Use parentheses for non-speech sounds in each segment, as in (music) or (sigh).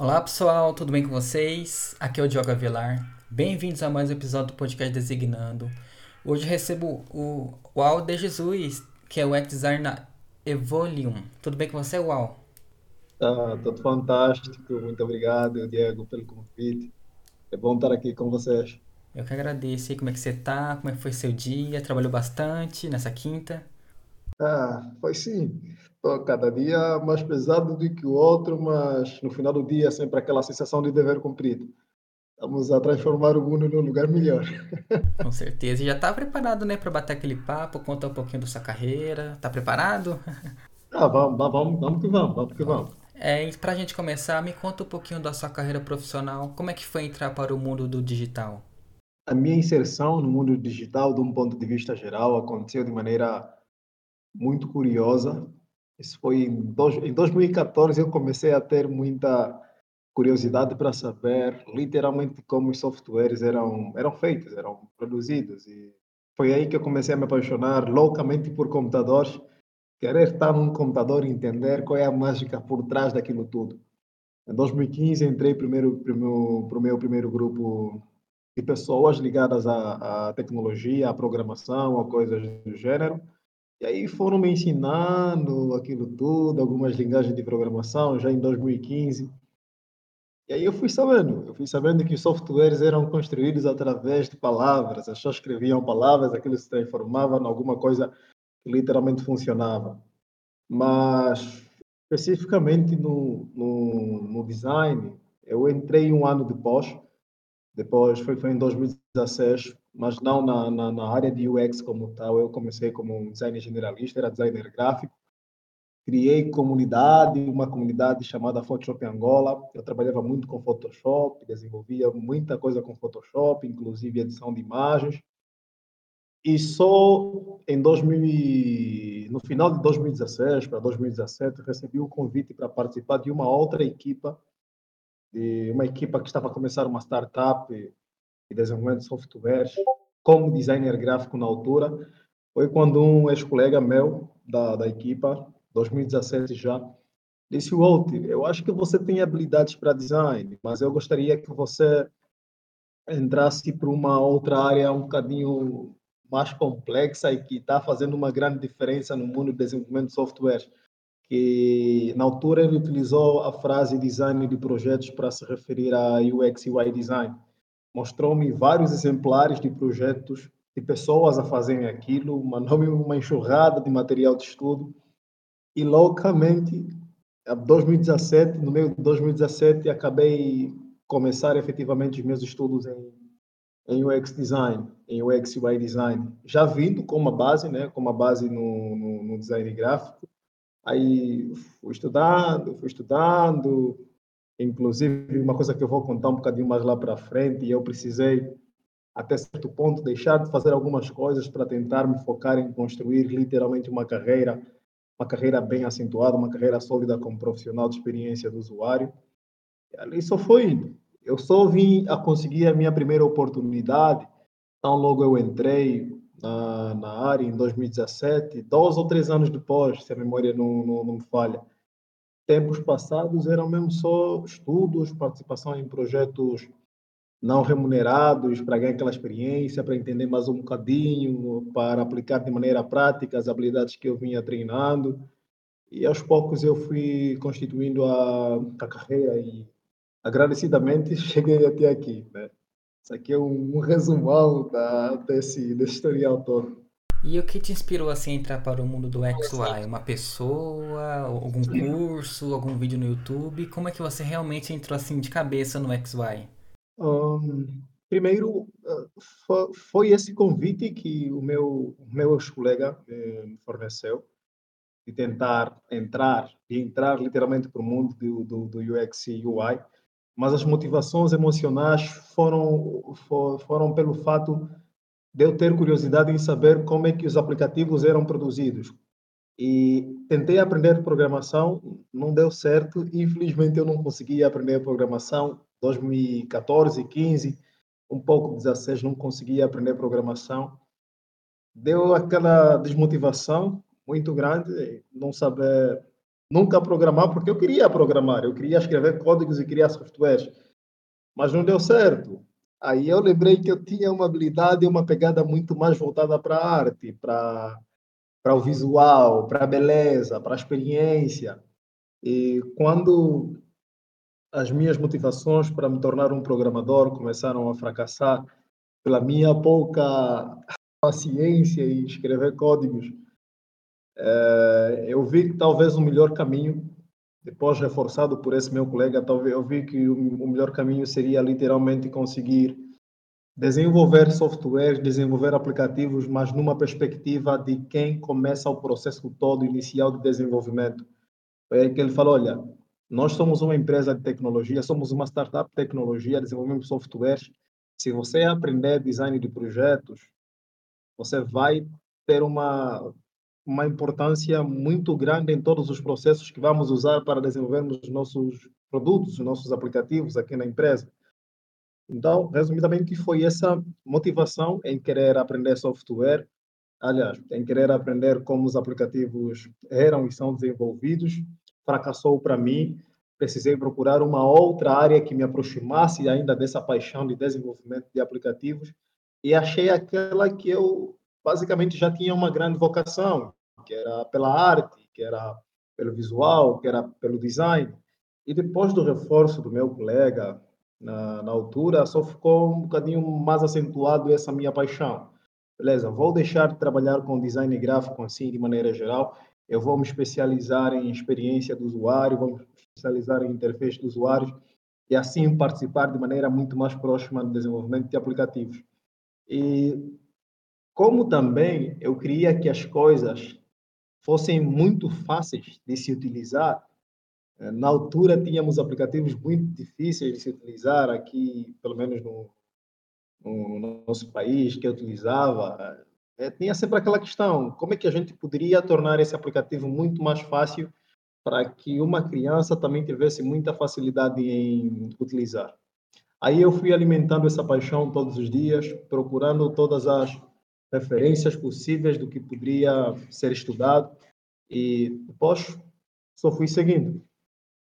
Olá pessoal, tudo bem com vocês? Aqui é o Diogo Avelar. Bem-vindos a mais um episódio do podcast Designando. Hoje recebo o Uau de Jesus, que é o Design na Evolium. Tudo bem com você, Uau? Tá, tudo fantástico. Muito obrigado, Diego, pelo convite. É bom estar aqui com vocês. Eu que agradeço. E como é que você tá? Como é que foi seu dia? Trabalhou bastante nessa quinta? Ah, foi sim. Cada dia mais pesado do que o outro, mas no final do dia sempre aquela sensação de dever cumprido. Estamos a transformar o mundo num lugar melhor. (laughs) Com certeza. E já tá preparado, né, para bater aquele papo, contar um pouquinho da sua carreira? Tá preparado? (laughs) Ah, vamos, vamos, vamos que vamos, vamos que vamos. É, para a gente começar, me conta um pouquinho da sua carreira profissional. Como é que foi entrar para o mundo do digital? A minha inserção no mundo digital, de um ponto de vista geral, aconteceu de maneira muito curiosa. Isso foi em, dois, em 2014 eu comecei a ter muita curiosidade para saber literalmente como os softwares eram eram feitos, eram produzidos e foi aí que eu comecei a me apaixonar loucamente por computadores, querer estar num computador e entender qual é a mágica por trás daquilo tudo. Em 2015 entrei primeiro para o meu primeiro grupo de pessoas ligadas à, à tecnologia, à programação, a coisas do gênero. E aí foram me ensinando aquilo tudo, algumas linguagens de programação, já em 2015. E aí eu fui sabendo, eu fui sabendo que os softwares eram construídos através de palavras, as pessoas escreviam palavras, aquilo se transformava em alguma coisa que literalmente funcionava. Mas, especificamente no, no, no design, eu entrei um ano depois, depois foi, foi em 2016, mas não na, na, na, área de UX como tal. Eu comecei como um designer generalista, era designer gráfico. Criei comunidade, uma comunidade chamada Photoshop Angola. Eu trabalhava muito com Photoshop, desenvolvia muita coisa com Photoshop, inclusive edição de imagens. E só em 2000, no final de 2016 para 2017 recebi o convite para participar de uma outra equipa de uma equipa que estava a começar uma startup de desenvolvimento de softwares como designer gráfico na altura. Foi quando um ex-colega meu da, da equipa, 2017 já, disse: Walt, eu acho que você tem habilidades para design, mas eu gostaria que você entrasse para uma outra área um bocadinho mais complexa e que está fazendo uma grande diferença no mundo do desenvolvimento de softwares que na altura ele utilizou a frase design de projetos para se referir a UX e UI design. Mostrou-me vários exemplares de projetos de pessoas a fazerem aquilo, mandou-me uma enxurrada de material de estudo e loucamente, em 2017, no meio de 2017, acabei começar efetivamente os meus estudos em, em UX design, em UX UI design, já vindo com uma base, né, com uma base no, no, no design gráfico, Aí fui estudando, fui estudando. Inclusive, uma coisa que eu vou contar um bocadinho mais lá para frente, e eu precisei, até certo ponto, deixar de fazer algumas coisas para tentar me focar em construir literalmente uma carreira, uma carreira bem acentuada, uma carreira sólida como profissional de experiência do usuário. E ali só foi indo. Eu só vim a conseguir a minha primeira oportunidade, então logo eu entrei, na, na área em 2017, dois ou três anos depois, se a memória não, não, não me falha. Tempos passados eram mesmo só estudos, participação em projetos não remunerados para ganhar aquela experiência, para entender mais um bocadinho, para aplicar de maneira prática as habilidades que eu vinha treinando. E aos poucos eu fui constituindo a, a carreira e agradecidamente (laughs) cheguei até aqui. Né? Isso aqui é um, um resumão da, desse, desse historial todo. E o que te inspirou assim a entrar para o mundo do XY? Uma pessoa, algum curso, algum vídeo no YouTube? Como é que você realmente entrou assim de cabeça no XY? Um, primeiro, uh, foi esse convite que o meu, meu ex-colega eh, me forneceu de tentar entrar, de entrar literalmente para o mundo do, do, do UX e UI mas as motivações emocionais foram, foram pelo fato de eu ter curiosidade em saber como é que os aplicativos eram produzidos. E tentei aprender programação, não deu certo. Infelizmente, eu não consegui aprender programação. 2014, 15, um pouco 16, não consegui aprender programação. Deu aquela desmotivação muito grande, não saber nunca programar, porque eu queria programar, eu queria escrever códigos e criar softwares, mas não deu certo. Aí eu lembrei que eu tinha uma habilidade e uma pegada muito mais voltada para a arte, para para o visual, para a beleza, para a experiência. E quando as minhas motivações para me tornar um programador começaram a fracassar pela minha pouca (laughs) paciência em escrever códigos, é, eu vi que talvez o melhor caminho, depois reforçado por esse meu colega, talvez eu vi que o, melhor caminho seria literalmente conseguir desenvolver softwares, desenvolver aplicativos, mas numa perspectiva de quem começa o processo todo inicial de desenvolvimento. Aí que ele falou, olha, nós somos uma empresa de tecnologia, somos uma startup de tecnologia, desenvolvemos softwares. Se você aprender design de projetos, você vai ter uma uma importância muito grande em todos os processos que vamos usar para desenvolvermos os nossos produtos, os nossos aplicativos aqui na empresa. Então, resumidamente, foi essa motivação em querer aprender software, aliás, em querer aprender como os aplicativos eram e são desenvolvidos, fracassou para mim. Precisei procurar uma outra área que me aproximasse ainda dessa paixão de desenvolvimento de aplicativos e achei aquela que eu basicamente já tinha uma grande vocação, que era pela arte, que era pelo visual, que era pelo design. E depois do reforço do meu colega na, na altura, só ficou um bocadinho mais acentuado essa minha paixão. Beleza, vou deixar de trabalhar com design gráfico assim de maneira geral, eu vou me especializar em experiência do usuário, vou me especializar em interface dos usuários e assim participar de maneira muito mais próxima do desenvolvimento de aplicativos. E como também eu queria que as coisas fossem muito fáceis de se utilizar. Eh, na altura, tínhamos aplicativos muito difíceis de se utilizar aqui, pelo menos no, no nosso país, que eu utilizava. É, tinha sempre aquela questão: como é que a gente poderia tornar esse aplicativo muito mais fácil para que uma criança também tivesse muita facilidade em utilizar? Aí eu fui alimentando essa paixão todos os dias, procurando todas as referências possíveis do que poderia ser estudado e depois só fui seguindo.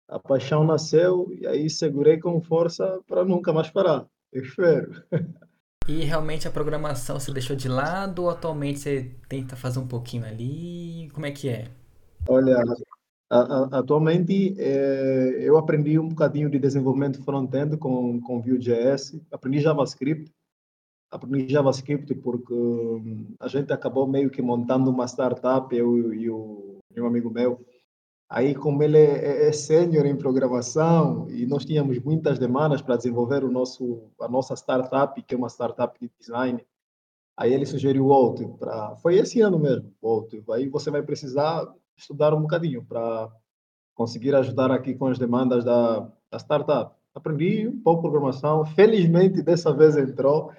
A paixão nasceu e aí segurei com força para nunca mais parar. Eu espero. (laughs) E realmente a programação você deixou de lado ou atualmente você tenta fazer um pouquinho ali? Como é que é? Olha, a, a, atualmente é, eu aprendi um bocadinho de desenvolvimento front-end com, com Vue.js, aprendi JavaScript, aprendi JavaScript porque hum, a gente acabou meio que montando uma startup, eu e um amigo meu. Aí, como ele é, é, é sênior em programação e nós tínhamos muitas demandas para desenvolver o nosso, a nossa startup, que é uma startup de design, aí ele sugeriu o. Pra, foi esse ano mesmo, outro. Aí você vai precisar estudar um bocadinho para conseguir ajudar aqui com as demandas da, da startup. Aprendi um pouco programação, felizmente dessa vez entrou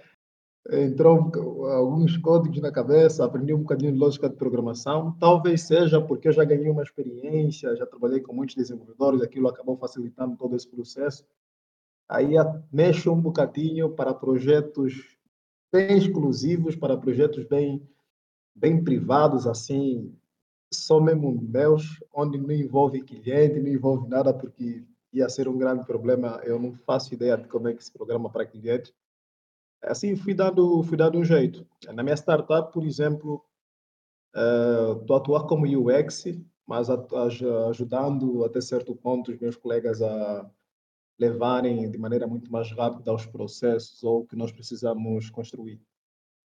entrou alguns códigos na cabeça, aprendi um bocadinho de lógica de programação. Talvez seja porque eu já ganhei uma experiência, já trabalhei com muitos desenvolvedores, aquilo acabou facilitando todo esse processo. Aí mexo um bocadinho para projetos bem exclusivos, para projetos bem, bem privados, assim, só mesmo meus, onde não envolve cliente, não envolve nada, porque ia ser um grande problema. Eu não faço ideia de como é que se programa para clientes assim fui dando fui dando um jeito na minha startup por exemplo estou uh, atuar como UX mas a, a, ajudando até certo ponto os meus colegas a levarem de maneira muito mais rápida os processos ou que nós precisamos construir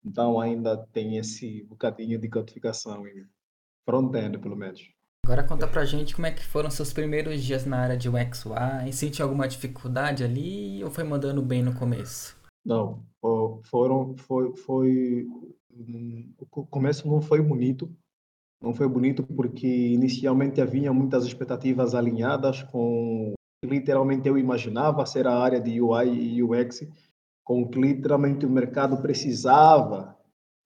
então ainda tem esse bocadinho de codificação em front-end pelo menos Agora conta pra gente como é que foram seus primeiros dias na área de UX UI. Sentiu alguma dificuldade ali ou foi mandando bem no começo? Não, foram, foi, foi, o começo não foi bonito, não foi bonito porque inicialmente havia muitas expectativas alinhadas com literalmente eu imaginava ser a área de UI e UX, com que literalmente o mercado precisava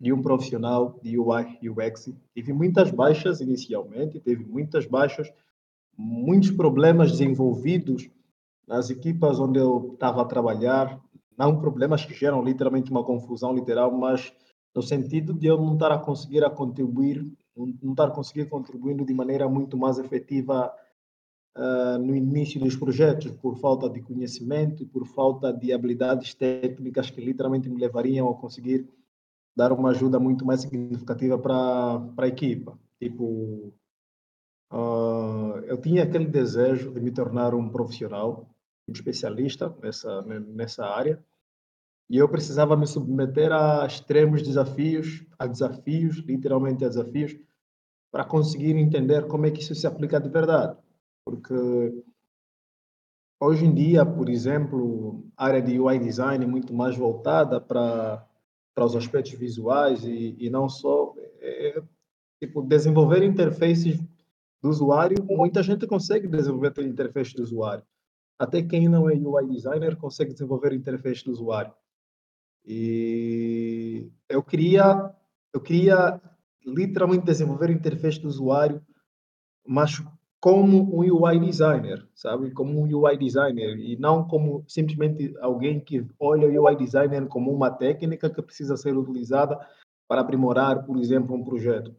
de um profissional de UI e UX. Teve muitas baixas inicialmente, teve muitas baixas, muitos problemas desenvolvidos nas equipas onde eu estava a trabalhar, não problemas que geram literalmente uma confusão literal, mas no sentido de eu não estar a conseguir a contribuir não estar conseguindo contribuindo de maneira muito mais efetiva uh, no início dos projetos, por falta de conhecimento e por falta de habilidades técnicas que literalmente me levariam a conseguir dar uma ajuda muito mais significativa para a equipa. Tipo, uh, eu tinha aquele desejo de me tornar um profissional, especialista nessa, nessa área, e eu precisava me submeter a extremos desafios, a desafios, literalmente a desafios, para conseguir entender como é que isso se aplica de verdade. Porque hoje em dia, por exemplo, a área de UI design é muito mais voltada para, para os aspectos visuais e, e não só é, tipo desenvolver interfaces do usuário. Muita gente consegue desenvolver interface do usuário. Até quem não é UI designer consegue desenvolver interface do usuário. E eu queria, eu queria literalmente desenvolver interface do usuário, mas como um UI designer, sabe? Como um UI designer e não como simplesmente alguém que olha o UI designer como uma técnica que precisa ser utilizada para aprimorar, por exemplo, um projeto.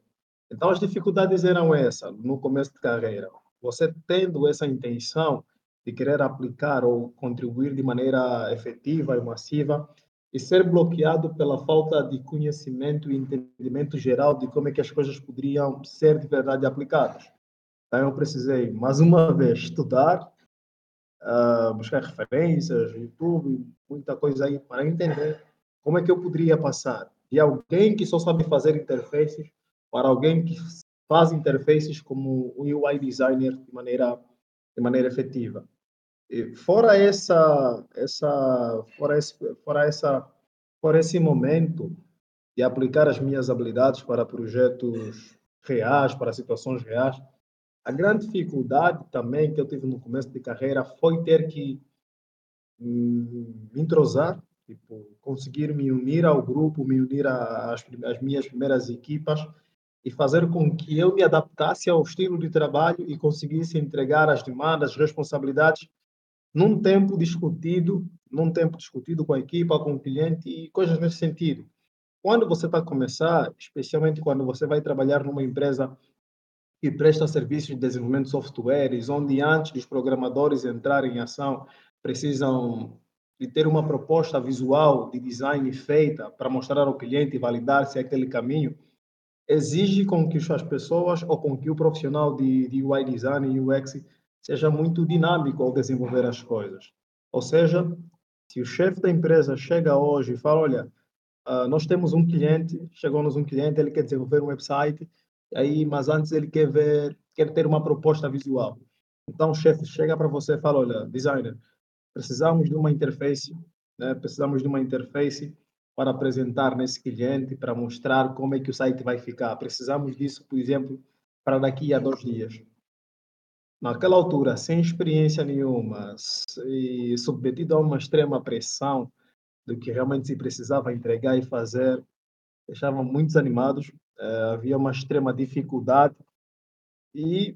Então as dificuldades eram essas no começo de carreira. Você tendo essa intenção de querer aplicar ou contribuir de maneira efetiva e massiva, e ser bloqueado pela falta de conhecimento e entendimento geral de como é que as coisas poderiam ser de verdade aplicadas. Então eu precisei, mais uma vez, estudar, uh, buscar referências, YouTube, muita coisa aí para entender como é que eu poderia passar de alguém que só sabe fazer interfaces para alguém que faz interfaces como um UI designer de maneira de maneira efetiva fora essa, essa, fora esse, fora essa, fora esse momento de aplicar as minhas habilidades para projetos reais, para situações reais, a grande dificuldade também que eu tive no começo de carreira foi ter que hum, me entrosar, tipo, conseguir me unir ao grupo, me unir às, minhas primeiras equipas e fazer com que eu me adaptasse ao estilo de trabalho e conseguisse entregar as demandas, as responsabilidades num tempo discutido, num tempo discutido com a equipa, com o cliente e coisas nesse sentido. Quando você está a começar, especialmente quando você vai trabalhar numa empresa que presta serviços de desenvolvimento de softwares, onde antes dos programadores entrarem em ação, precisam de ter uma proposta visual de design feita para mostrar ao cliente e validar se é aquele caminho, exige com que as pessoas ou com que o profissional de, de UI design e UX seja muito dinâmico ao desenvolver as coisas. Ou seja, se o chefe da empresa chega hoje e fala, olha, uh, nós temos um cliente, chegou-nos um cliente, ele quer desenvolver um website, aí, mas antes ele quer ver, quer ter uma proposta visual. Então o chefe chega para você e fala, olha, designer, precisamos de uma interface, né? precisamos de uma interface para apresentar nesse cliente, para mostrar como é que o site vai ficar. Precisamos disso, por exemplo, para daqui a dois dias naquela altura, sem experiência nenhuma e submetido a uma extrema pressão do que realmente se precisava entregar e fazer, deixavam muitos animados, eh, havia uma extrema dificuldade e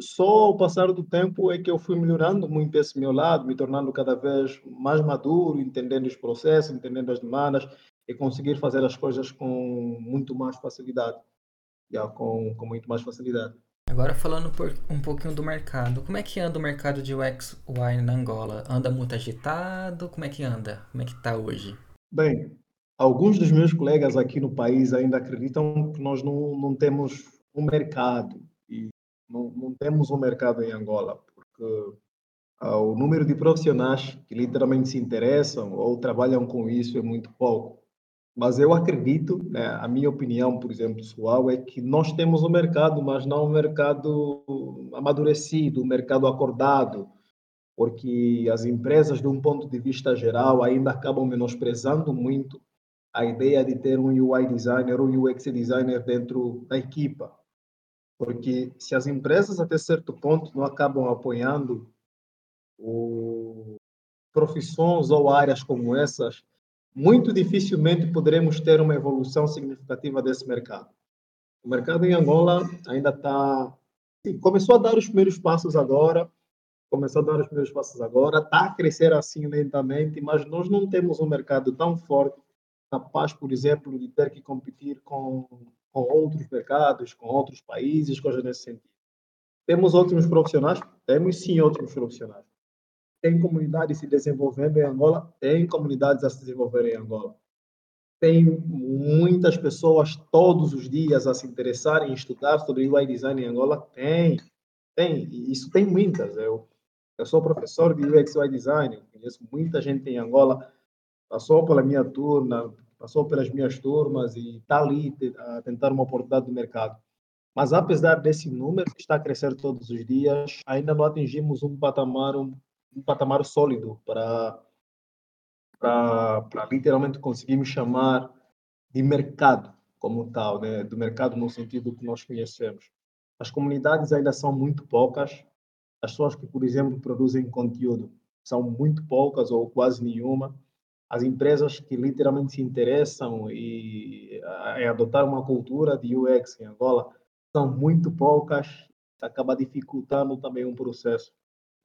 só ao passar do tempo é que eu fui melhorando muito esse meu lado, me tornando cada vez mais maduro, entendendo os processos, entendendo as demandas e conseguir fazer as coisas com muito mais facilidade, com, com muito mais facilidade. Agora falando por, um pouquinho do mercado. Como é que anda o mercado de UX UI na Angola? Anda muito agitado? Como é que anda? Como é que está hoje? Bem, alguns dos meus colegas aqui no país ainda acreditam que nós não, não temos um mercado. E não, não temos um mercado em Angola, porque ah, o número de profissionais que literalmente se interessam ou trabalham com isso é muito pouco. Mas eu acredito, né, a minha opinião, por exemplo, pessoal, é que nós temos um mercado, mas não um mercado amadurecido, um mercado acordado, porque as empresas, de um ponto de vista geral, ainda acabam menosprezando muito a ideia de ter um UI designer ou um UX designer dentro da equipa. Porque se as empresas, até certo ponto, não acabam apoiando o, profissões ou áreas como essas, muito dificilmente poderemos ter uma evolução significativa desse mercado. O mercado em Angola ainda está. Começou a dar os primeiros passos agora, começou a dar os primeiros passos agora, está a crescer assim lentamente, mas nós não temos um mercado tão forte, capaz, por exemplo, de ter que competir com, com outros mercados, com outros países, coisas nesse sentido. Temos ótimos profissionais? Temos sim ótimos profissionais. Tem comunidades se desenvolvendo em Angola? Tem comunidades a se desenvolver em Angola. Tem muitas pessoas todos os dias a se interessarem em estudar sobre UI design em Angola? Tem, tem. Isso tem muitas. Eu, eu sou professor de UX UI design, conheço muita gente em Angola, passou pela minha turma, passou pelas minhas turmas e está ali a tentar uma oportunidade do mercado. Mas apesar desse número que está a crescer todos os dias, ainda não atingimos um patamar um patamar sólido para para literalmente conseguirmos chamar de mercado como tal, né? do mercado no sentido que nós conhecemos. As comunidades ainda são muito poucas, as pessoas que, por exemplo, produzem conteúdo são muito poucas ou quase nenhuma, as empresas que literalmente se interessam e, em adotar uma cultura de UX em Angola são muito poucas, acaba dificultando também um processo.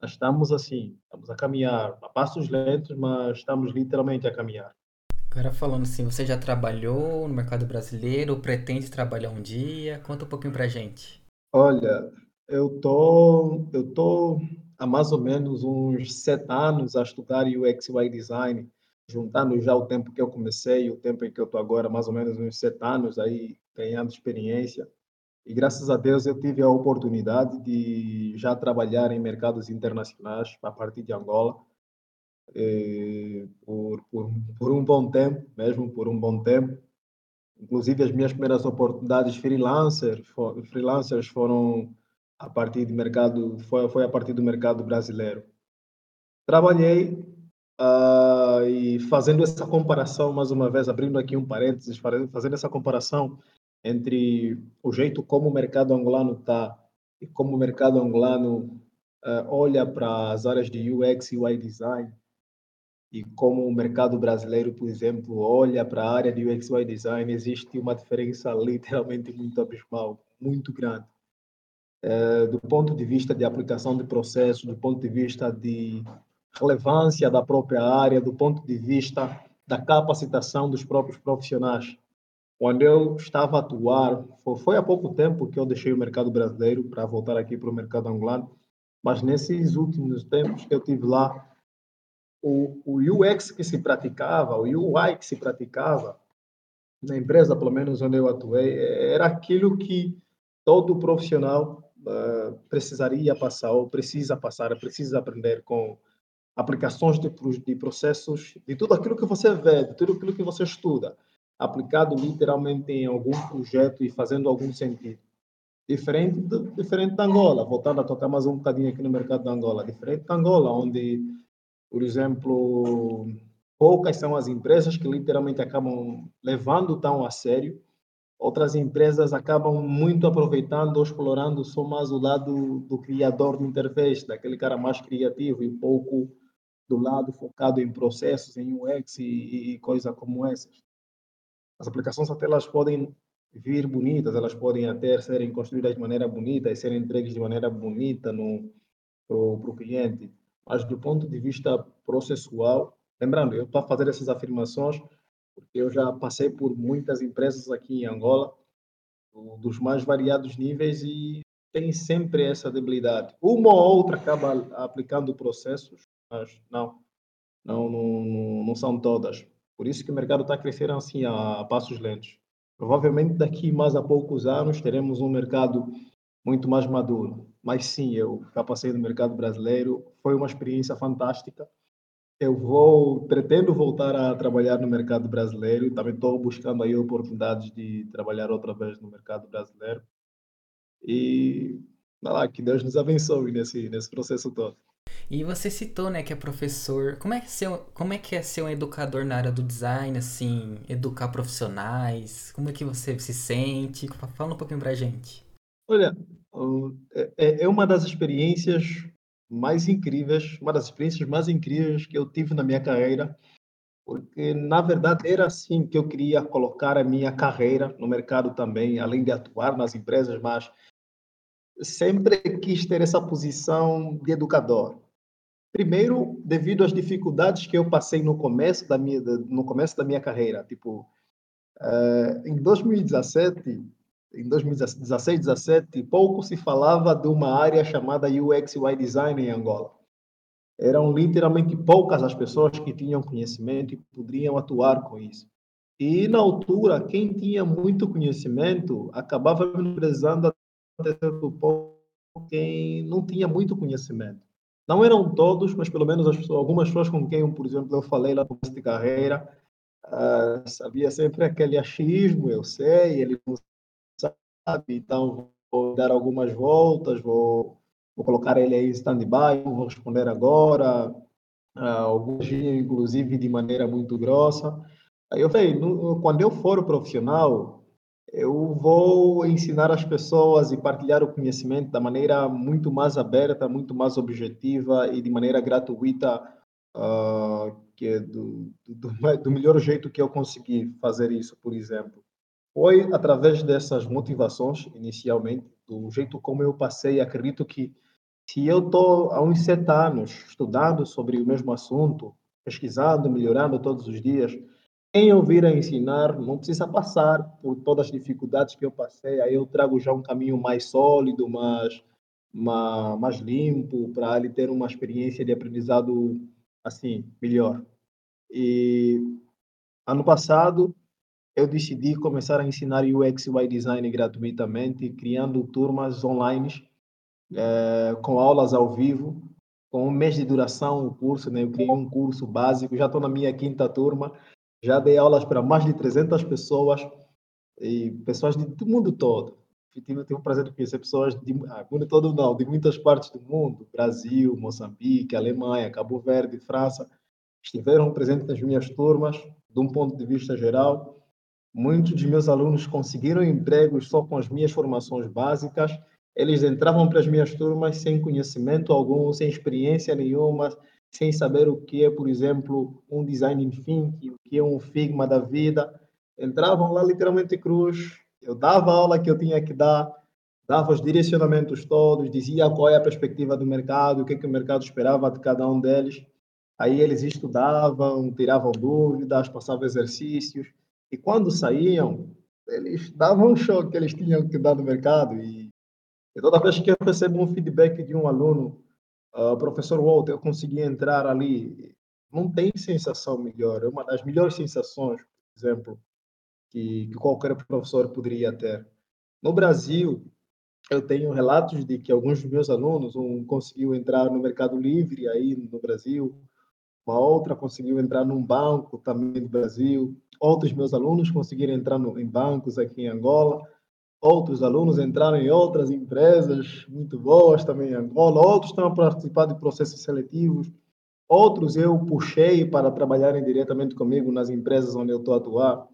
Nós estamos assim, estamos a caminhar a passos lentos, mas estamos literalmente a caminhar. Agora falando assim, você já trabalhou no mercado brasileiro ou pretende trabalhar um dia? Conta um pouquinho pra gente. Olha, eu tô, eu tô há mais ou menos uns sete anos a estudar UX UI Design juntando já o tempo que eu comecei e o tempo em que eu estou agora, mais ou menos uns sete anos aí, ganhando experiência. E graças a Deus eu tive a oportunidade de já trabalhar em mercados internacionais a partir de Angola eh, por, por, por um bom tempo, mesmo por um bom tempo. Inclusive as minhas primeiras oportunidades freelancer, for, freelancers foram a partir do mercado, foi, foi a partir do mercado brasileiro. Trabalhei Uh, e fazendo essa comparação, mais uma vez, abrindo aqui um parênteses, fazendo essa comparação entre o jeito como o mercado angolano está e como o mercado angolano uh, olha para as áreas de UX e UI design e como o mercado brasileiro, por exemplo, olha para a área de UX e UI design, existe uma diferença (laughs) literalmente muito abismal, muito grande. Uh, do ponto de vista de aplicação de processos, do ponto de vista de relevância da própria área, do ponto de vista da capacitação dos próprios profissionais. Quando eu estava a atuar, foi há pouco tempo que eu deixei o mercado brasileiro para voltar aqui para o mercado angolano, mas nesses últimos tempos que eu tive lá, o, o UX que se praticava, o UI que se praticava na empresa, pelo menos onde eu atuei, era aquilo que todo profissional uh, precisaria passar, ou precisa passar, precisa aprender com aplicações de, de processos, de tudo aquilo que você vê, de tudo aquilo que você estuda, aplicado literalmente em algum projeto e fazendo algum sentido. Diferente, diferente da Angola, voltando a tocar mais um bocadinho aqui no mercado da Angola, diferente da Angola, onde, por exemplo, poucas são as empresas que literalmente acabam levando tão a sério, outras empresas acabam muito aproveitando ou explorando só mais o lado do criador de interface, daquele cara mais criativo e pouco do lado focado em processos, em UX e, e coisas como essas. As aplicações até elas podem vir bonitas, elas podem até serem construídas de maneira bonita e serem entregues de maneira bonita para o cliente, mas do ponto de vista processual, lembrando, eu estou a fazer essas afirmações porque eu já passei por muitas empresas aqui em Angola, dos mais variados níveis e tem sempre essa debilidade. Uma ou outra acaba aplicando processos mas não, não, não, não são todas. Por isso que o mercado está crescendo assim a, passos lentos. Provavelmente daqui mais a poucos anos teremos um mercado muito mais maduro. Mas sim, eu já passei no mercado brasileiro, foi uma experiência fantástica. Eu vou, pretendo voltar a trabalhar no mercado brasileiro, também estou buscando aí oportunidades de trabalhar outra vez no mercado brasileiro. E, lá, que Deus nos abençoe nesse, nesse processo todo. E você citou, né, que é professor. Como é que, ser, como é que é ser um educador na área do design, assim, educar profissionais? Como é que você se sente? Fala um pouquinho pra gente. Olha, é, é, é uma das experiências mais incríveis, uma das experiências mais incríveis que eu tive na minha carreira, porque na verdade era assim que eu queria colocar a minha carreira no mercado também, além de atuar nas empresas, mas sempre quis ter essa posição de educador. Primeiro, devido às dificuldades que eu passei no começo da minha, no começo da minha carreira. Tipo, uh, em 2017, em 2016, 17, pouco se falava de uma área chamada UX UI Design em Angola. Eram literalmente poucas as pessoas que tinham conhecimento e poderiam atuar com isso. E, na altura, quem tinha muito conhecimento acabava menosprezando até certo ponto quem não tinha muito conhecimento. Não eram todos, mas pelo menos pessoas, algumas pessoas com quem, por exemplo, eu falei lá no de carreira, uh, sabia sempre aquele achismo, eu sei, ele não sabe, então vou dar algumas voltas, vou, vou colocar ele aí em stand-by, vou responder agora, uh, alguns inclusive de maneira muito grossa. Aí eu falei, no, quando eu for profissional, eu vou ensinar as pessoas e partilhar o conhecimento da maneira muito mais aberta, muito mais objetiva e de maneira gratuita, uh, que é do, do, do melhor jeito que eu consegui fazer isso, por exemplo. Foi através dessas motivações, inicialmente, do jeito como eu passei. Acredito que se eu estou há uns sete anos estudando sobre o mesmo assunto, pesquisando, melhorando todos os dias, quem eu vir a ensinar não precisa passar por todas as dificuldades que eu passei. Aí eu trago já um caminho mais sólido, mais, mais, limpo, para ele ter uma experiência de aprendizado assim melhor. E ano passado eu decidi começar a ensinar UX UI Design gratuitamente, criando turmas online é, com aulas ao vivo, com um mês de duração o curso, né? Eu criei um curso básico, já estou na minha quinta turma, já dei aulas para mais de 300 pessoas e pessoas de, do mundo todo. Tive, tive o prazer de conhecer pessoas de ah, mundo todo não, de muitas partes do mundo, Brasil, Moçambique, Alemanha, Cabo Verde, França, estiveram presentes nas minhas turmas, de um ponto de vista geral Muitos dos meus alunos conseguiram empregos só com as minhas formações básicas. Eles entravam para as minhas turmas sem conhecimento algum, sem experiência nenhuma, sem saber o que é, por exemplo, um design thinking, o que é um Figma da vida. Entravam lá literalmente cruz. Eu dava a aula que eu tinha que dar, dava os direcionamentos todos, dizia qual é a perspectiva do mercado, o que, é que o mercado esperava de cada um deles. Aí eles estudavam, tiravam dúvidas, passavam exercícios e quando saíam, eles davam um choque que eles tinham que dar no mercado. E, e toda vez que eu recebo um feedback de um aluno, uh, professor Walter, eu consegui entrar ali, não tem sensação melhor. É uma das melhores sensações, por exemplo, que, que qualquer professor poderia ter. No Brasil, eu tenho relatos de que alguns dos meus alunos, um conseguiu entrar no Mercado Livre aí no Brasil, uma outra conseguiu entrar num banco também no Brasil, outros meus alunos conseguiram entrar no, em bancos aqui em Angola, outros alunos entraram em outras empresas muito boas também em Angola, outros estão a participar de processos seletivos, outros eu puxei para trabalharem diretamente comigo nas empresas onde eu estou a atuar,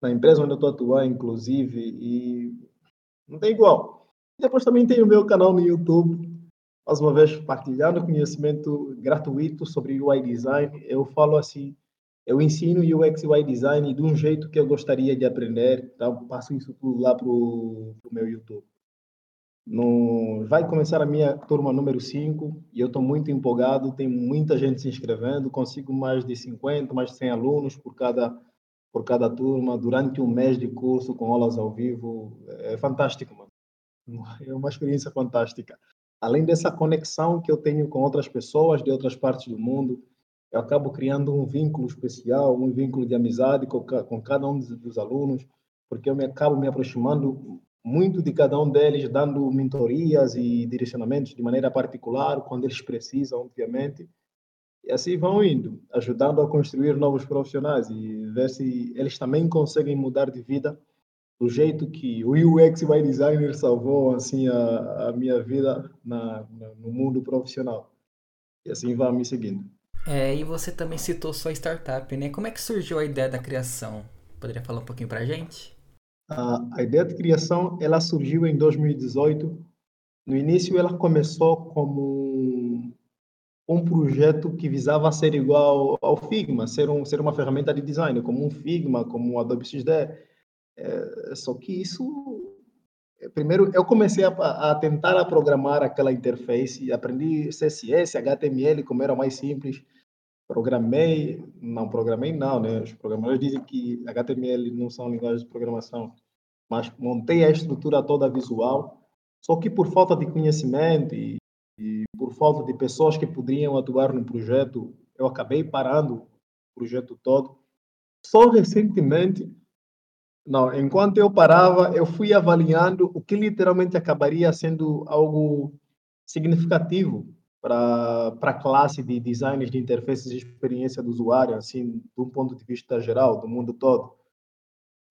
na empresa onde eu estou a atuar, inclusive, e não tem igual. Depois também tem o meu canal no YouTube, mais uma vez partilhando conhecimento gratuito sobre UI design. Eu falo assim, eu ensino UX UI design de um jeito que eu gostaria de aprender, então passo isso tudo lá para o meu YouTube. No, vai começar a minha turma número 5 e eu estou muito empolgado, tem muita gente se inscrevendo, consigo mais de 50, mais de 100 alunos por cada, por cada turma, durante um mês de curso com aulas ao vivo, é fantástico, mano. É uma experiência fantástica. Além dessa conexão que eu tenho com outras pessoas de outras partes do mundo, eu acabo criando um vínculo especial, um vínculo de amizade com, com cada um dos, dos, alunos, porque eu me acabo me aproximando muito de cada um deles, dando mentorias e direcionamentos de maneira particular, quando eles precisam, obviamente. E assim vão indo, ajudando a construir novos profissionais e ver se eles também conseguem mudar de vida do jeito que o UX UI designer salvou assim a, a minha vida na, na, no mundo profissional. E assim vai me seguindo. É, e você também citou sua startup, né? Como é que surgiu a ideia da criação? Poderia falar um pouquinho para a gente? A ideia de criação, ela surgiu em 2018. No início, ela começou como um projeto que visava ser igual ao Figma, ser, um, ser uma ferramenta de design, como um Figma, como um Adobe XD. É, só que isso primeiro eu comecei a, a, tentar programar aquela interface, aprendi CSS, HTML, como era mais simples, programei, não programei não, né? Os programadores dizem que HTML não são linguagens de programação, mas montei a estrutura toda visual. Só que por falta de conhecimento e, e por falta de pessoas que poderiam atuar no projeto, eu acabei parando o projeto todo. Só recentemente, não, enquanto eu parava, eu fui avaliando o que literalmente acabaria sendo algo significativo para a classe de designers de interfaces e experiência do usuário, assim, de um ponto de vista geral, do mundo todo.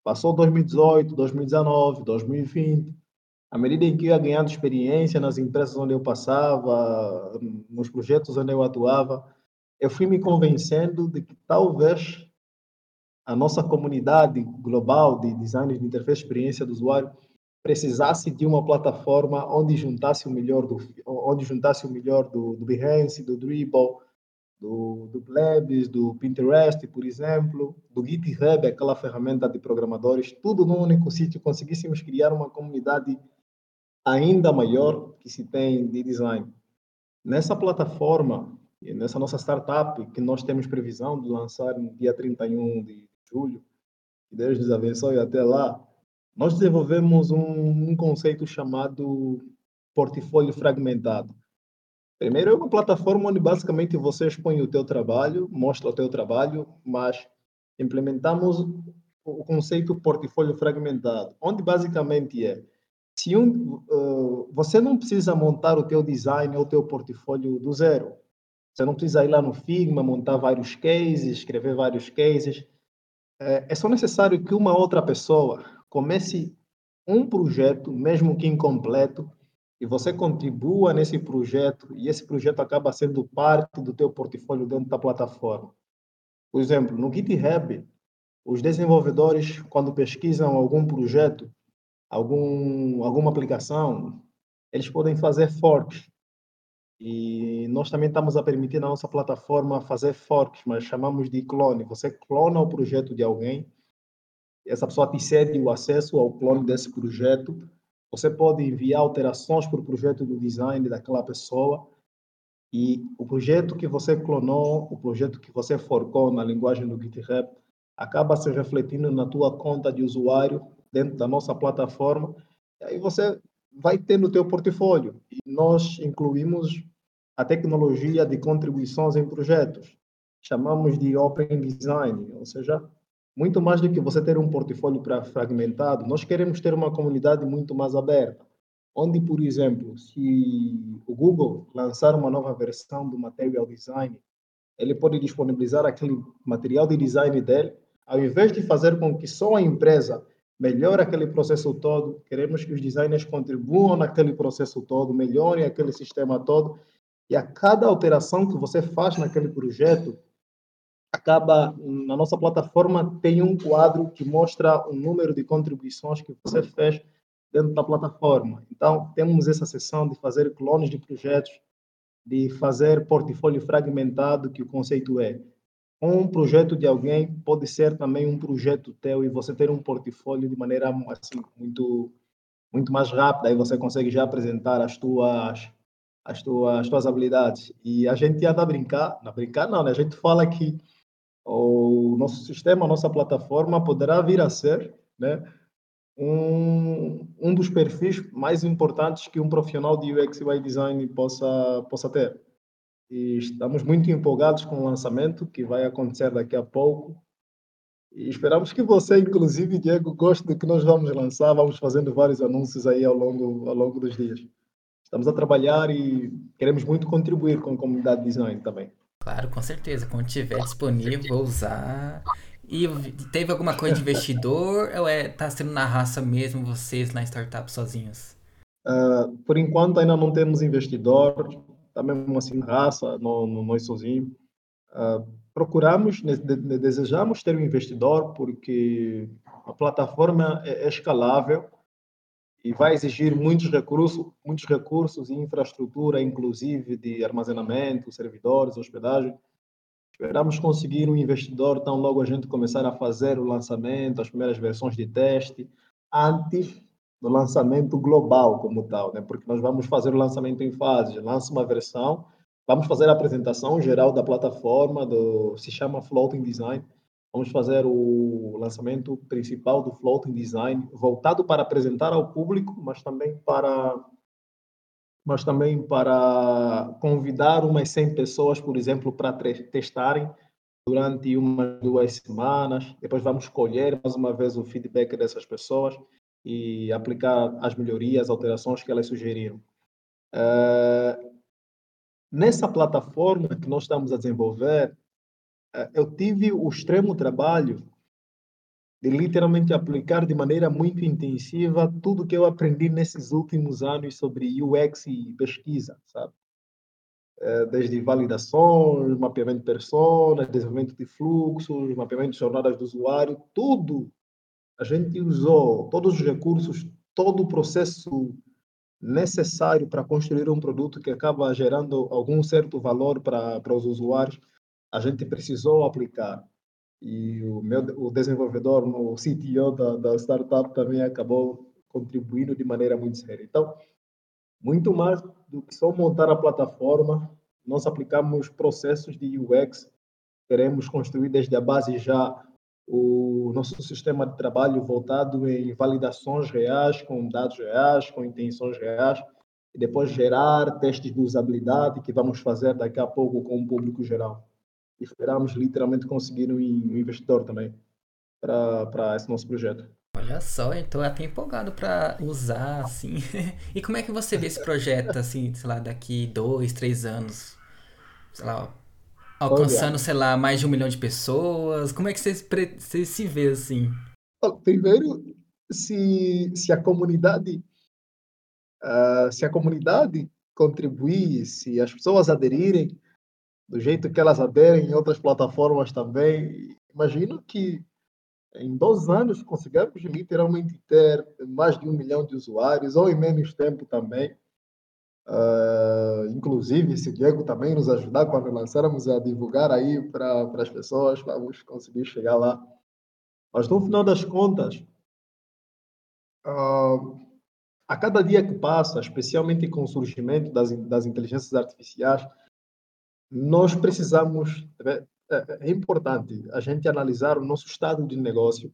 Passou 2018, 2019, 2020. À medida em que eu ia ganhando experiência nas empresas onde eu passava, nos projetos onde eu atuava, eu fui me convencendo de que talvez a nossa comunidade global de designers de interface experiência do usuário precisasse de uma plataforma onde juntasse o melhor do onde juntasse o melhor do, do Behance, do Dribble, do, do Plebis, do Pinterest, por exemplo, do GitHub, aquela ferramenta de programadores, tudo num único sítio, conseguíssemos criar uma comunidade ainda maior que se tem de design. Nessa plataforma, nessa nossa startup, que nós temos previsão de lançar no dia 31 de julho, que Deus nos abençoe até lá, nós desenvolvemos um, um conceito chamado portfólio fragmentado. Primeiro é uma plataforma onde basicamente você expõe o teu trabalho, mostra o teu trabalho, mas implementamos o conceito portfólio fragmentado, onde basicamente é se um, uh, você não precisa montar o teu design ou o teu portfólio do zero. Você não precisa ir lá no Figma, montar vários cases, escrever vários cases. É, é só necessário que uma outra pessoa comece um projeto, mesmo que incompleto, e você contribua nesse projeto, e esse projeto acaba sendo parte do teu portfólio dentro da plataforma. Por exemplo, no GitHub, os desenvolvedores, quando pesquisam algum projeto, algum, alguma aplicação, eles podem fazer forks. E nós também estamos a permitir na nossa plataforma fazer forks, mas chamamos de clone. Você clona o projeto de alguém essa pessoa te cede o acesso ao clone desse projeto. Você pode enviar alterações para o projeto do design daquela pessoa e o projeto que você clonou, o projeto que você forcou na linguagem do GitHub, acaba se refletindo na tua conta de usuário dentro da nossa plataforma. E aí você vai ter no teu portfólio. E nós incluímos a tecnologia de contribuições em projetos. Chamamos de Open Design, ou seja, muito mais do que você ter um portfólio fragmentado, nós queremos ter uma comunidade muito mais aberta, onde, por exemplo, se o Google lançar uma nova versão do Material Design, ele pode disponibilizar aquele material de design dele, ao invés de fazer com que só a empresa melhore aquele processo todo, queremos que os designers contribuam naquele processo todo, melhorem aquele sistema todo, e a cada alteração que você faz naquele projeto, acaba na nossa plataforma tem um quadro que mostra o número de contribuições que você fez dentro da plataforma. Então, temos essa sessão de fazer clones de projetos, de fazer portfólio fragmentado, que o conceito é um projeto de alguém pode ser também um projeto teu e você ter um portfólio de maneira assim muito muito mais rápida aí você consegue já apresentar as tuas as tuas, as tuas habilidades. E a gente anda a brincar, não brincar não, né? A gente fala que o nosso sistema, a nossa plataforma poderá vir a ser né, um, um dos perfis mais importantes que um profissional de UX e UI design possa, possa ter. E estamos muito empolgados com o lançamento que vai acontecer daqui a pouco. E esperamos que você, inclusive, Diego, goste do que nós vamos lançar. Vamos fazendo vários anúncios aí ao longo, ao longo dos dias. Estamos a trabalhar e queremos muito contribuir com a comunidade de design também. Claro, com certeza. Quando tiver disponível, vou usar. E teve alguma coisa de investidor ou é tá sendo na raça mesmo vocês na startup sozinhos? Uh, por enquanto ainda não temos investidor, tá mesmo assim na raça, não, não nós sozinhos. Uh, procuramos, desejamos ter um investidor porque a plataforma é, é escalável e vai exigir muitos recursos, muitos recursos e infraestrutura, inclusive de armazenamento, servidores, hospedagem. Esperamos conseguir um investidor tão logo a gente começar a fazer o lançamento, as primeiras versões de teste, antes do lançamento global como tal, né? Porque nós vamos fazer o lançamento em fases. Lança uma versão, vamos fazer a apresentação geral da plataforma, do se chama Floating Design. Vamos fazer o lançamento principal do Floating Design, voltado para apresentar ao público, mas também para mas também para convidar umas 100 pessoas, por exemplo, para testarem durante umas duas semanas. Depois vamos escolher mais uma vez o feedback dessas pessoas e aplicar as melhorias, alterações que elas sugeriram. Uh, nessa plataforma que nós estamos a desenvolver, eu tive o extremo trabalho de literalmente aplicar de maneira muito intensiva tudo que eu aprendi nesses últimos anos sobre UX e pesquisa, sabe? É, desde validações, mapeamento de personas, desenvolvimento de fluxos, mapeamento de jornadas do usuário, tudo a gente usou, todos os recursos, todo o processo necessário para construir um produto que acaba gerando algum certo valor para, para os usuários, a gente precisou aplicar. E o meu o desenvolvedor, o CTO da, da startup também acabou contribuindo de maneira muito séria. Então, muito mais do que só montar a plataforma, nós aplicamos processos de UX, queremos construir desde a base já o nosso sistema de trabalho voltado em validações reais, com dados reais, com intenções reais, e depois gerar testes de usabilidade que vamos fazer daqui a pouco com o público geral e esperamos literalmente conseguir um investidor também para esse nosso projeto. Olha só, então até empolgado para usar, assim. (laughs) e como é que você vê esse projeto, assim, sei lá, daqui dois, três anos? Sei lá, alcançando, Olha. sei lá, mais de um milhão de pessoas? Como é que você, você se vê, assim? Primeiro, se, se a comunidade uh, se a comunidade contribuir, se as pessoas aderirem, do jeito que elas aderem em outras plataformas também. Imagino que em dois anos conseguimos literalmente ter mais de um milhão de usuários, ou em menos tempo também. Uh, inclusive, se o Diego também nos ajudar quando lançarmos a divulgar aí para as pessoas, vamos conseguir chegar lá. Mas no final das contas, uh, a cada dia que passa, especialmente com o surgimento das, das inteligências artificiais, nós precisamos, é, é, é importante a gente analisar o nosso estado de negócio,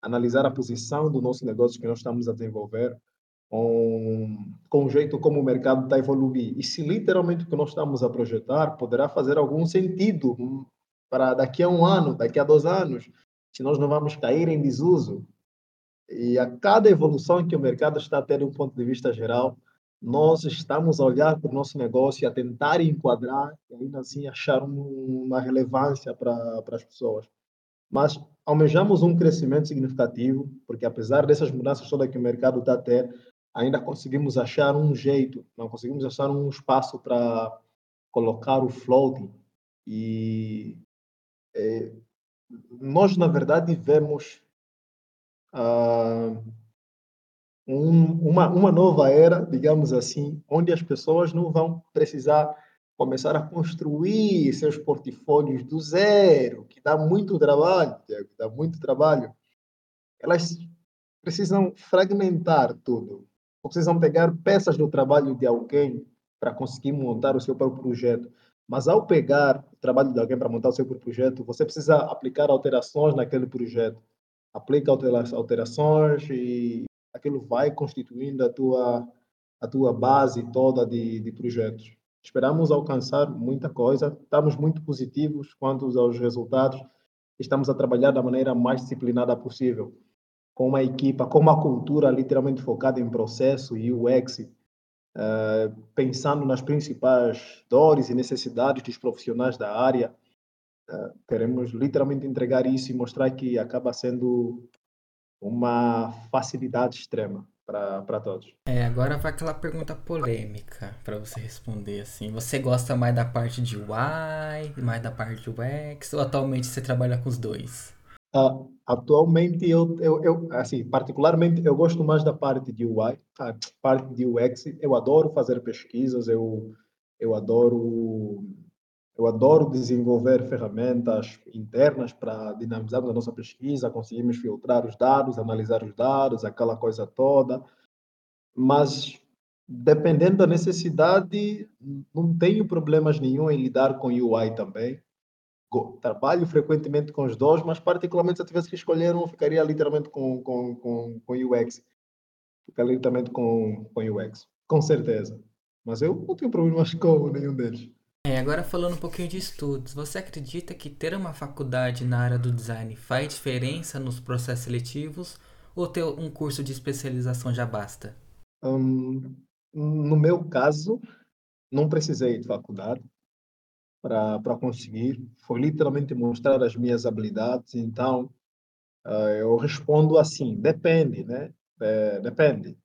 analisar a posição do nosso negócio que nós estamos a desenvolver, com, com o jeito como o mercado está a evoluir. E se literalmente o que nós estamos a projetar poderá fazer algum sentido para daqui a um ano, daqui a dois anos, se nós não vamos cair em desuso. E a cada evolução que o mercado está ter, um ponto de vista geral, nós estamos a olhar para o nosso negócio e a tentar enquadrar e ainda assim achar uma relevância para, para as pessoas. Mas almejamos um crescimento significativo, porque apesar dessas mudanças todas que o mercado está a ter, ainda conseguimos achar um jeito, não conseguimos achar um espaço para colocar o floating. E é, nós, na verdade, vemos uh, um, uma, uma nova era, digamos assim, onde as pessoas não vão precisar começar a construir seus portfólios do zero, que dá muito trabalho, dá muito trabalho. Elas precisam fragmentar tudo, precisam pegar peças do trabalho de alguém para conseguir montar o seu próprio projeto. Mas ao pegar o trabalho de alguém para montar o seu próprio projeto, você precisa aplicar alterações naquele projeto. Aplica alterações e aquilo vai constituindo a tua, a tua base toda de, de projetos. Esperamos alcançar muita coisa, estamos muito positivos quanto aos resultados, estamos a trabalhar da maneira mais disciplinada possível, com uma equipa, com uma cultura literalmente focada em processo e UX, uh, pensando nas principais dores e necessidades dos profissionais da área. Uh, queremos literalmente entregar isso e mostrar que acaba sendo uma facilidade extrema para todos. É, agora vai aquela pergunta polêmica para você responder assim. Você gosta mais da parte de UI, mais da parte de UX, ou atualmente você trabalha com os dois? Uh, atualmente eu, eu, eu, assim, particularmente eu gosto mais da parte de UI, a parte de UX. Eu adoro fazer pesquisas, eu, eu adoro eu adoro desenvolver ferramentas internas para dinamizarmos a nossa pesquisa, conseguimos filtrar os dados, analisar os dados, aquela coisa toda. Mas, dependendo da necessidade, não tenho problemas nenhum em lidar com UI também. trabalho frequentemente com os dois, mas particularmente se eu tivesse que escolher um, ficaria literalmente com, com, com, com UX. Ficaria literalmente com, com UX, com certeza. Mas eu não tenho problemas com nenhum deles. É, agora falando um pouquinho de estudos, você acredita que ter uma faculdade na área do design faz diferença nos processos seletivos ou ter um curso de especialização já basta? No meu caso, não precisei de faculdade para conseguir. Foi literalmente mostrar as minhas habilidades. Então, uh, eu respondo assim: depende, né? É, depende.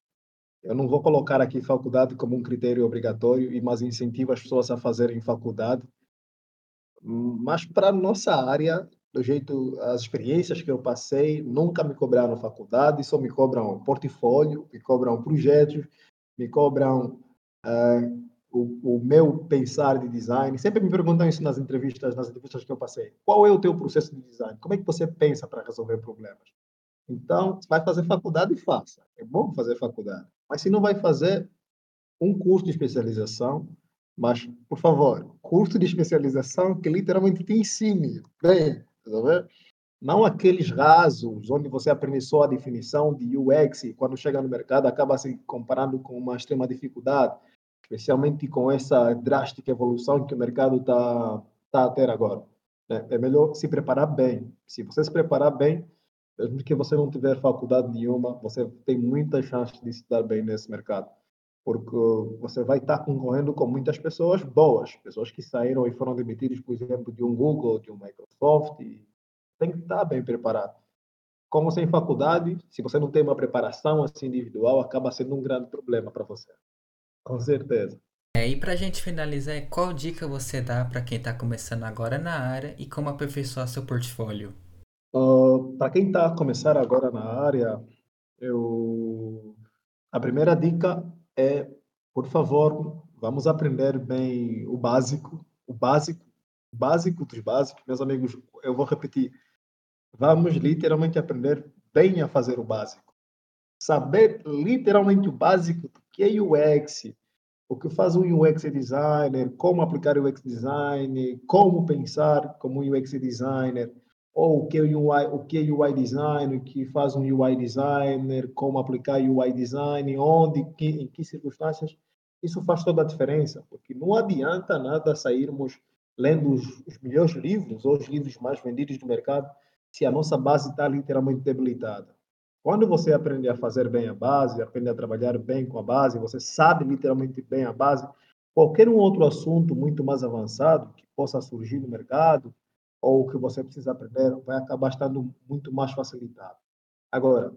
Eu não vou colocar aqui faculdade como um critério obrigatório, mas incentivo as pessoas a fazerem faculdade. Mas para nossa área, do jeito, as experiências que eu passei, nunca me cobraram faculdade, só me cobram portfólio, me cobram projetos, me cobram uh, o, o, meu pensar de design. Sempre me perguntam isso nas entrevistas, nas entrevistas que eu passei. Qual é o teu processo de design? Como é que você pensa para resolver problemas? Então, vai fazer faculdade, faça. É bom fazer faculdade. Mas se não vai fazer um curso de especialização, mas, por favor, curso de especialização que literalmente te ensine bem, tá não aqueles rasos onde você aprende só a definição de UX e quando chega no mercado acaba se comparando com uma extrema dificuldade, especialmente com essa drástica evolução que o mercado está tá a ter agora. Né? É melhor se preparar bem. Se você se preparar bem, mesmo que você não tiver faculdade nenhuma, você tem muitas chances de se dar bem nesse mercado porque você vai estar concorrendo com muitas pessoas boas, pessoas que saíram e foram demitidas, por exemplo, de um Google, de um Microsoft, tem que estar bem preparado. Como sem faculdade, se você não tem uma preparação assim individual, acaba sendo um grande problema para você. Com certeza. É, e para a gente finalizar, qual dica você dá para quem está começando agora na área e como aperfeiçoar seu portfólio? Uh, para quem está começando agora na área, eu a primeira dica é, por favor, vamos aprender bem o básico, o básico, o básico dos básicos, meus amigos. Eu vou repetir. Vamos literalmente aprender bem a fazer o básico. Saber literalmente o básico do que é UX, o que faz um UX designer, como aplicar UX design, como pensar como um UX designer, ou o que é UI, o que é UI design, o que faz um UI designer, como aplicar UI design, onde, que, em que circunstâncias. Isso faz toda a diferença, porque não adianta nada sairmos lendo os, os melhores livros ou os livros mais vendidos do mercado se a nossa base está literalmente debilitada. Quando você aprende a fazer bem a base, aprende a trabalhar bem com a base, você sabe literalmente bem a base, qualquer um outro assunto muito mais avançado que possa surgir no mercado, ou que você precisa aprender, vai acabar estando muito mais facilitado. Agora,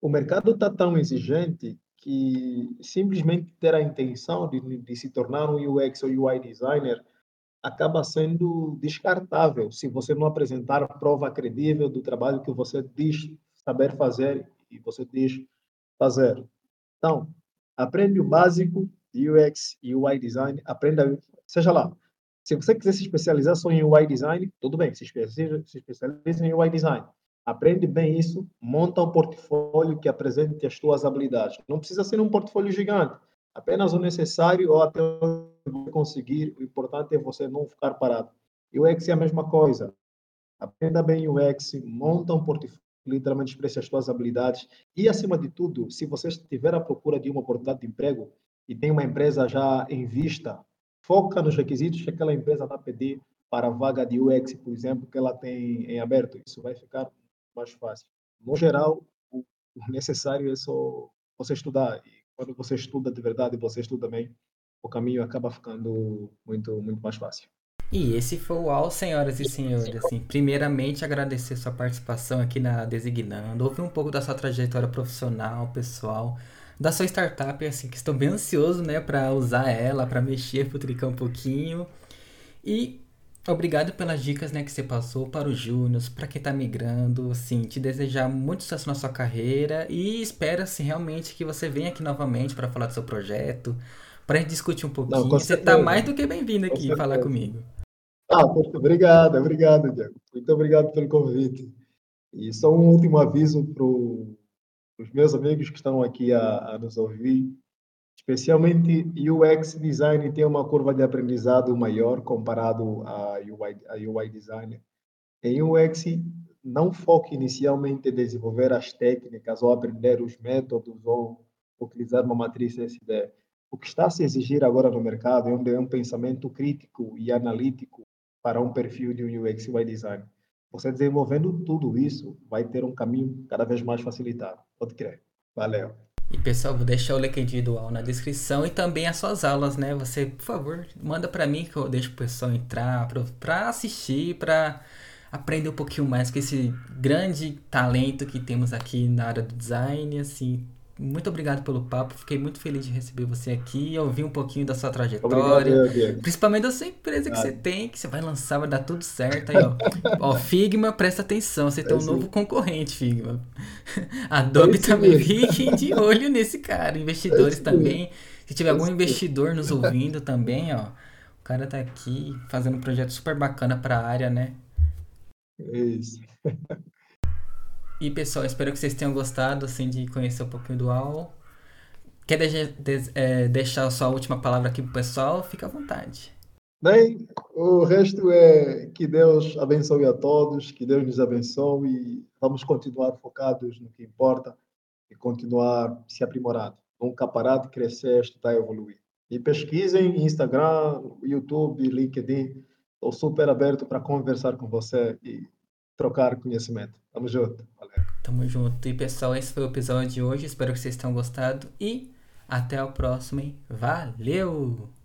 o mercado está tão exigente que simplesmente ter a intenção de, de se tornar um UX ou UI designer acaba sendo descartável se você não apresentar prova credível do trabalho que você diz saber fazer e você diz fazer. Então, aprende o básico de UX e UI design, aprenda, seja lá, se você quiser se especializar só em UI design, tudo bem, se especializa, se especializa em UI design. Aprende bem isso, monta um portfólio que apresente as suas habilidades. Não precisa ser um portfólio gigante, apenas o necessário ou até você conseguir. O importante é você não ficar parado. UX é a mesma coisa. Aprenda bem UX, monta um portfólio literalmente expresse as suas habilidades e acima de tudo, se você estiver à procura de uma oportunidade de emprego e tem uma empresa já em vista, foca nos requisitos que aquela empresa vai pedir para a vaga de UX, por exemplo, que ela tem em aberto. Isso vai ficar mais fácil. No geral, o necessário é só você estudar. E quando você estuda de verdade, você estuda bem, o caminho acaba ficando muito, muito mais fácil. E esse foi o AL, senhoras e senhores. Assim, primeiramente, agradecer sua participação aqui na Designando, ouvir um pouco da sua trajetória profissional, pessoal da sua startup, assim, que estou bem ansioso, né, para usar ela, para mexer, futricar um pouquinho. E obrigado pelas dicas, né, que você passou para os júniors, para quem está migrando, assim, te desejar muito sucesso na sua carreira e espero, assim, realmente que você venha aqui novamente para falar do seu projeto, para gente discutir um pouquinho. Não, você está mais do que bem-vindo aqui falar comigo. Ah, obrigado, obrigado, Diego. Muito obrigado pelo convite. E só um último aviso para os meus amigos que estão aqui a, a nos ouvir, especialmente UX design tem uma curva de aprendizado maior comparado a UI, a UI design. Em UX, não foque inicialmente em desenvolver as técnicas ou aprender os métodos ou utilizar uma matriz SD. O que está a se exigir agora no mercado é um pensamento crítico e analítico para um perfil de um UX UI design. Você desenvolvendo tudo isso, vai ter um caminho cada vez mais facilitado. Pode crer. Valeu. E pessoal, vou deixar o link individual na descrição e também as suas aulas, né? Você, por favor, manda para mim que eu deixo o pessoal entrar para assistir, para aprender um pouquinho mais com esse grande talento que temos aqui na área do design, assim, muito obrigado pelo papo. Fiquei muito feliz de receber você aqui e ouvir um pouquinho da sua trajetória. Obrigado, principalmente da sua empresa que você tem, que você vai lançar, vai dar tudo certo. Aí, ó. (laughs) ó Figma, presta atenção. Você é tem um sim. novo concorrente, Figma. (laughs) Adobe é também fiquem de olho nesse cara. Investidores é também. Se tiver algum investidor nos ouvindo também, ó. O cara tá aqui fazendo um projeto super bacana para a área, né? É isso. (laughs) E pessoal, espero que vocês tenham gostado assim de conhecer um pouquinho do AL. Quer de, de, é, deixar a sua última palavra aqui pro pessoal? Fica à vontade. Bem, o resto é que Deus abençoe a todos, que Deus nos abençoe e vamos continuar focados no que importa e continuar se aprimorando. Nunca parar de crescer, estudar e evoluir. E pesquisem Instagram, YouTube, LinkedIn. Estou super aberto para conversar com você e trocar conhecimento. Tamo junto. Valeu. Tamo junto. E pessoal, esse foi o episódio de hoje. Espero que vocês tenham gostado. E até o próximo. Hein? Valeu!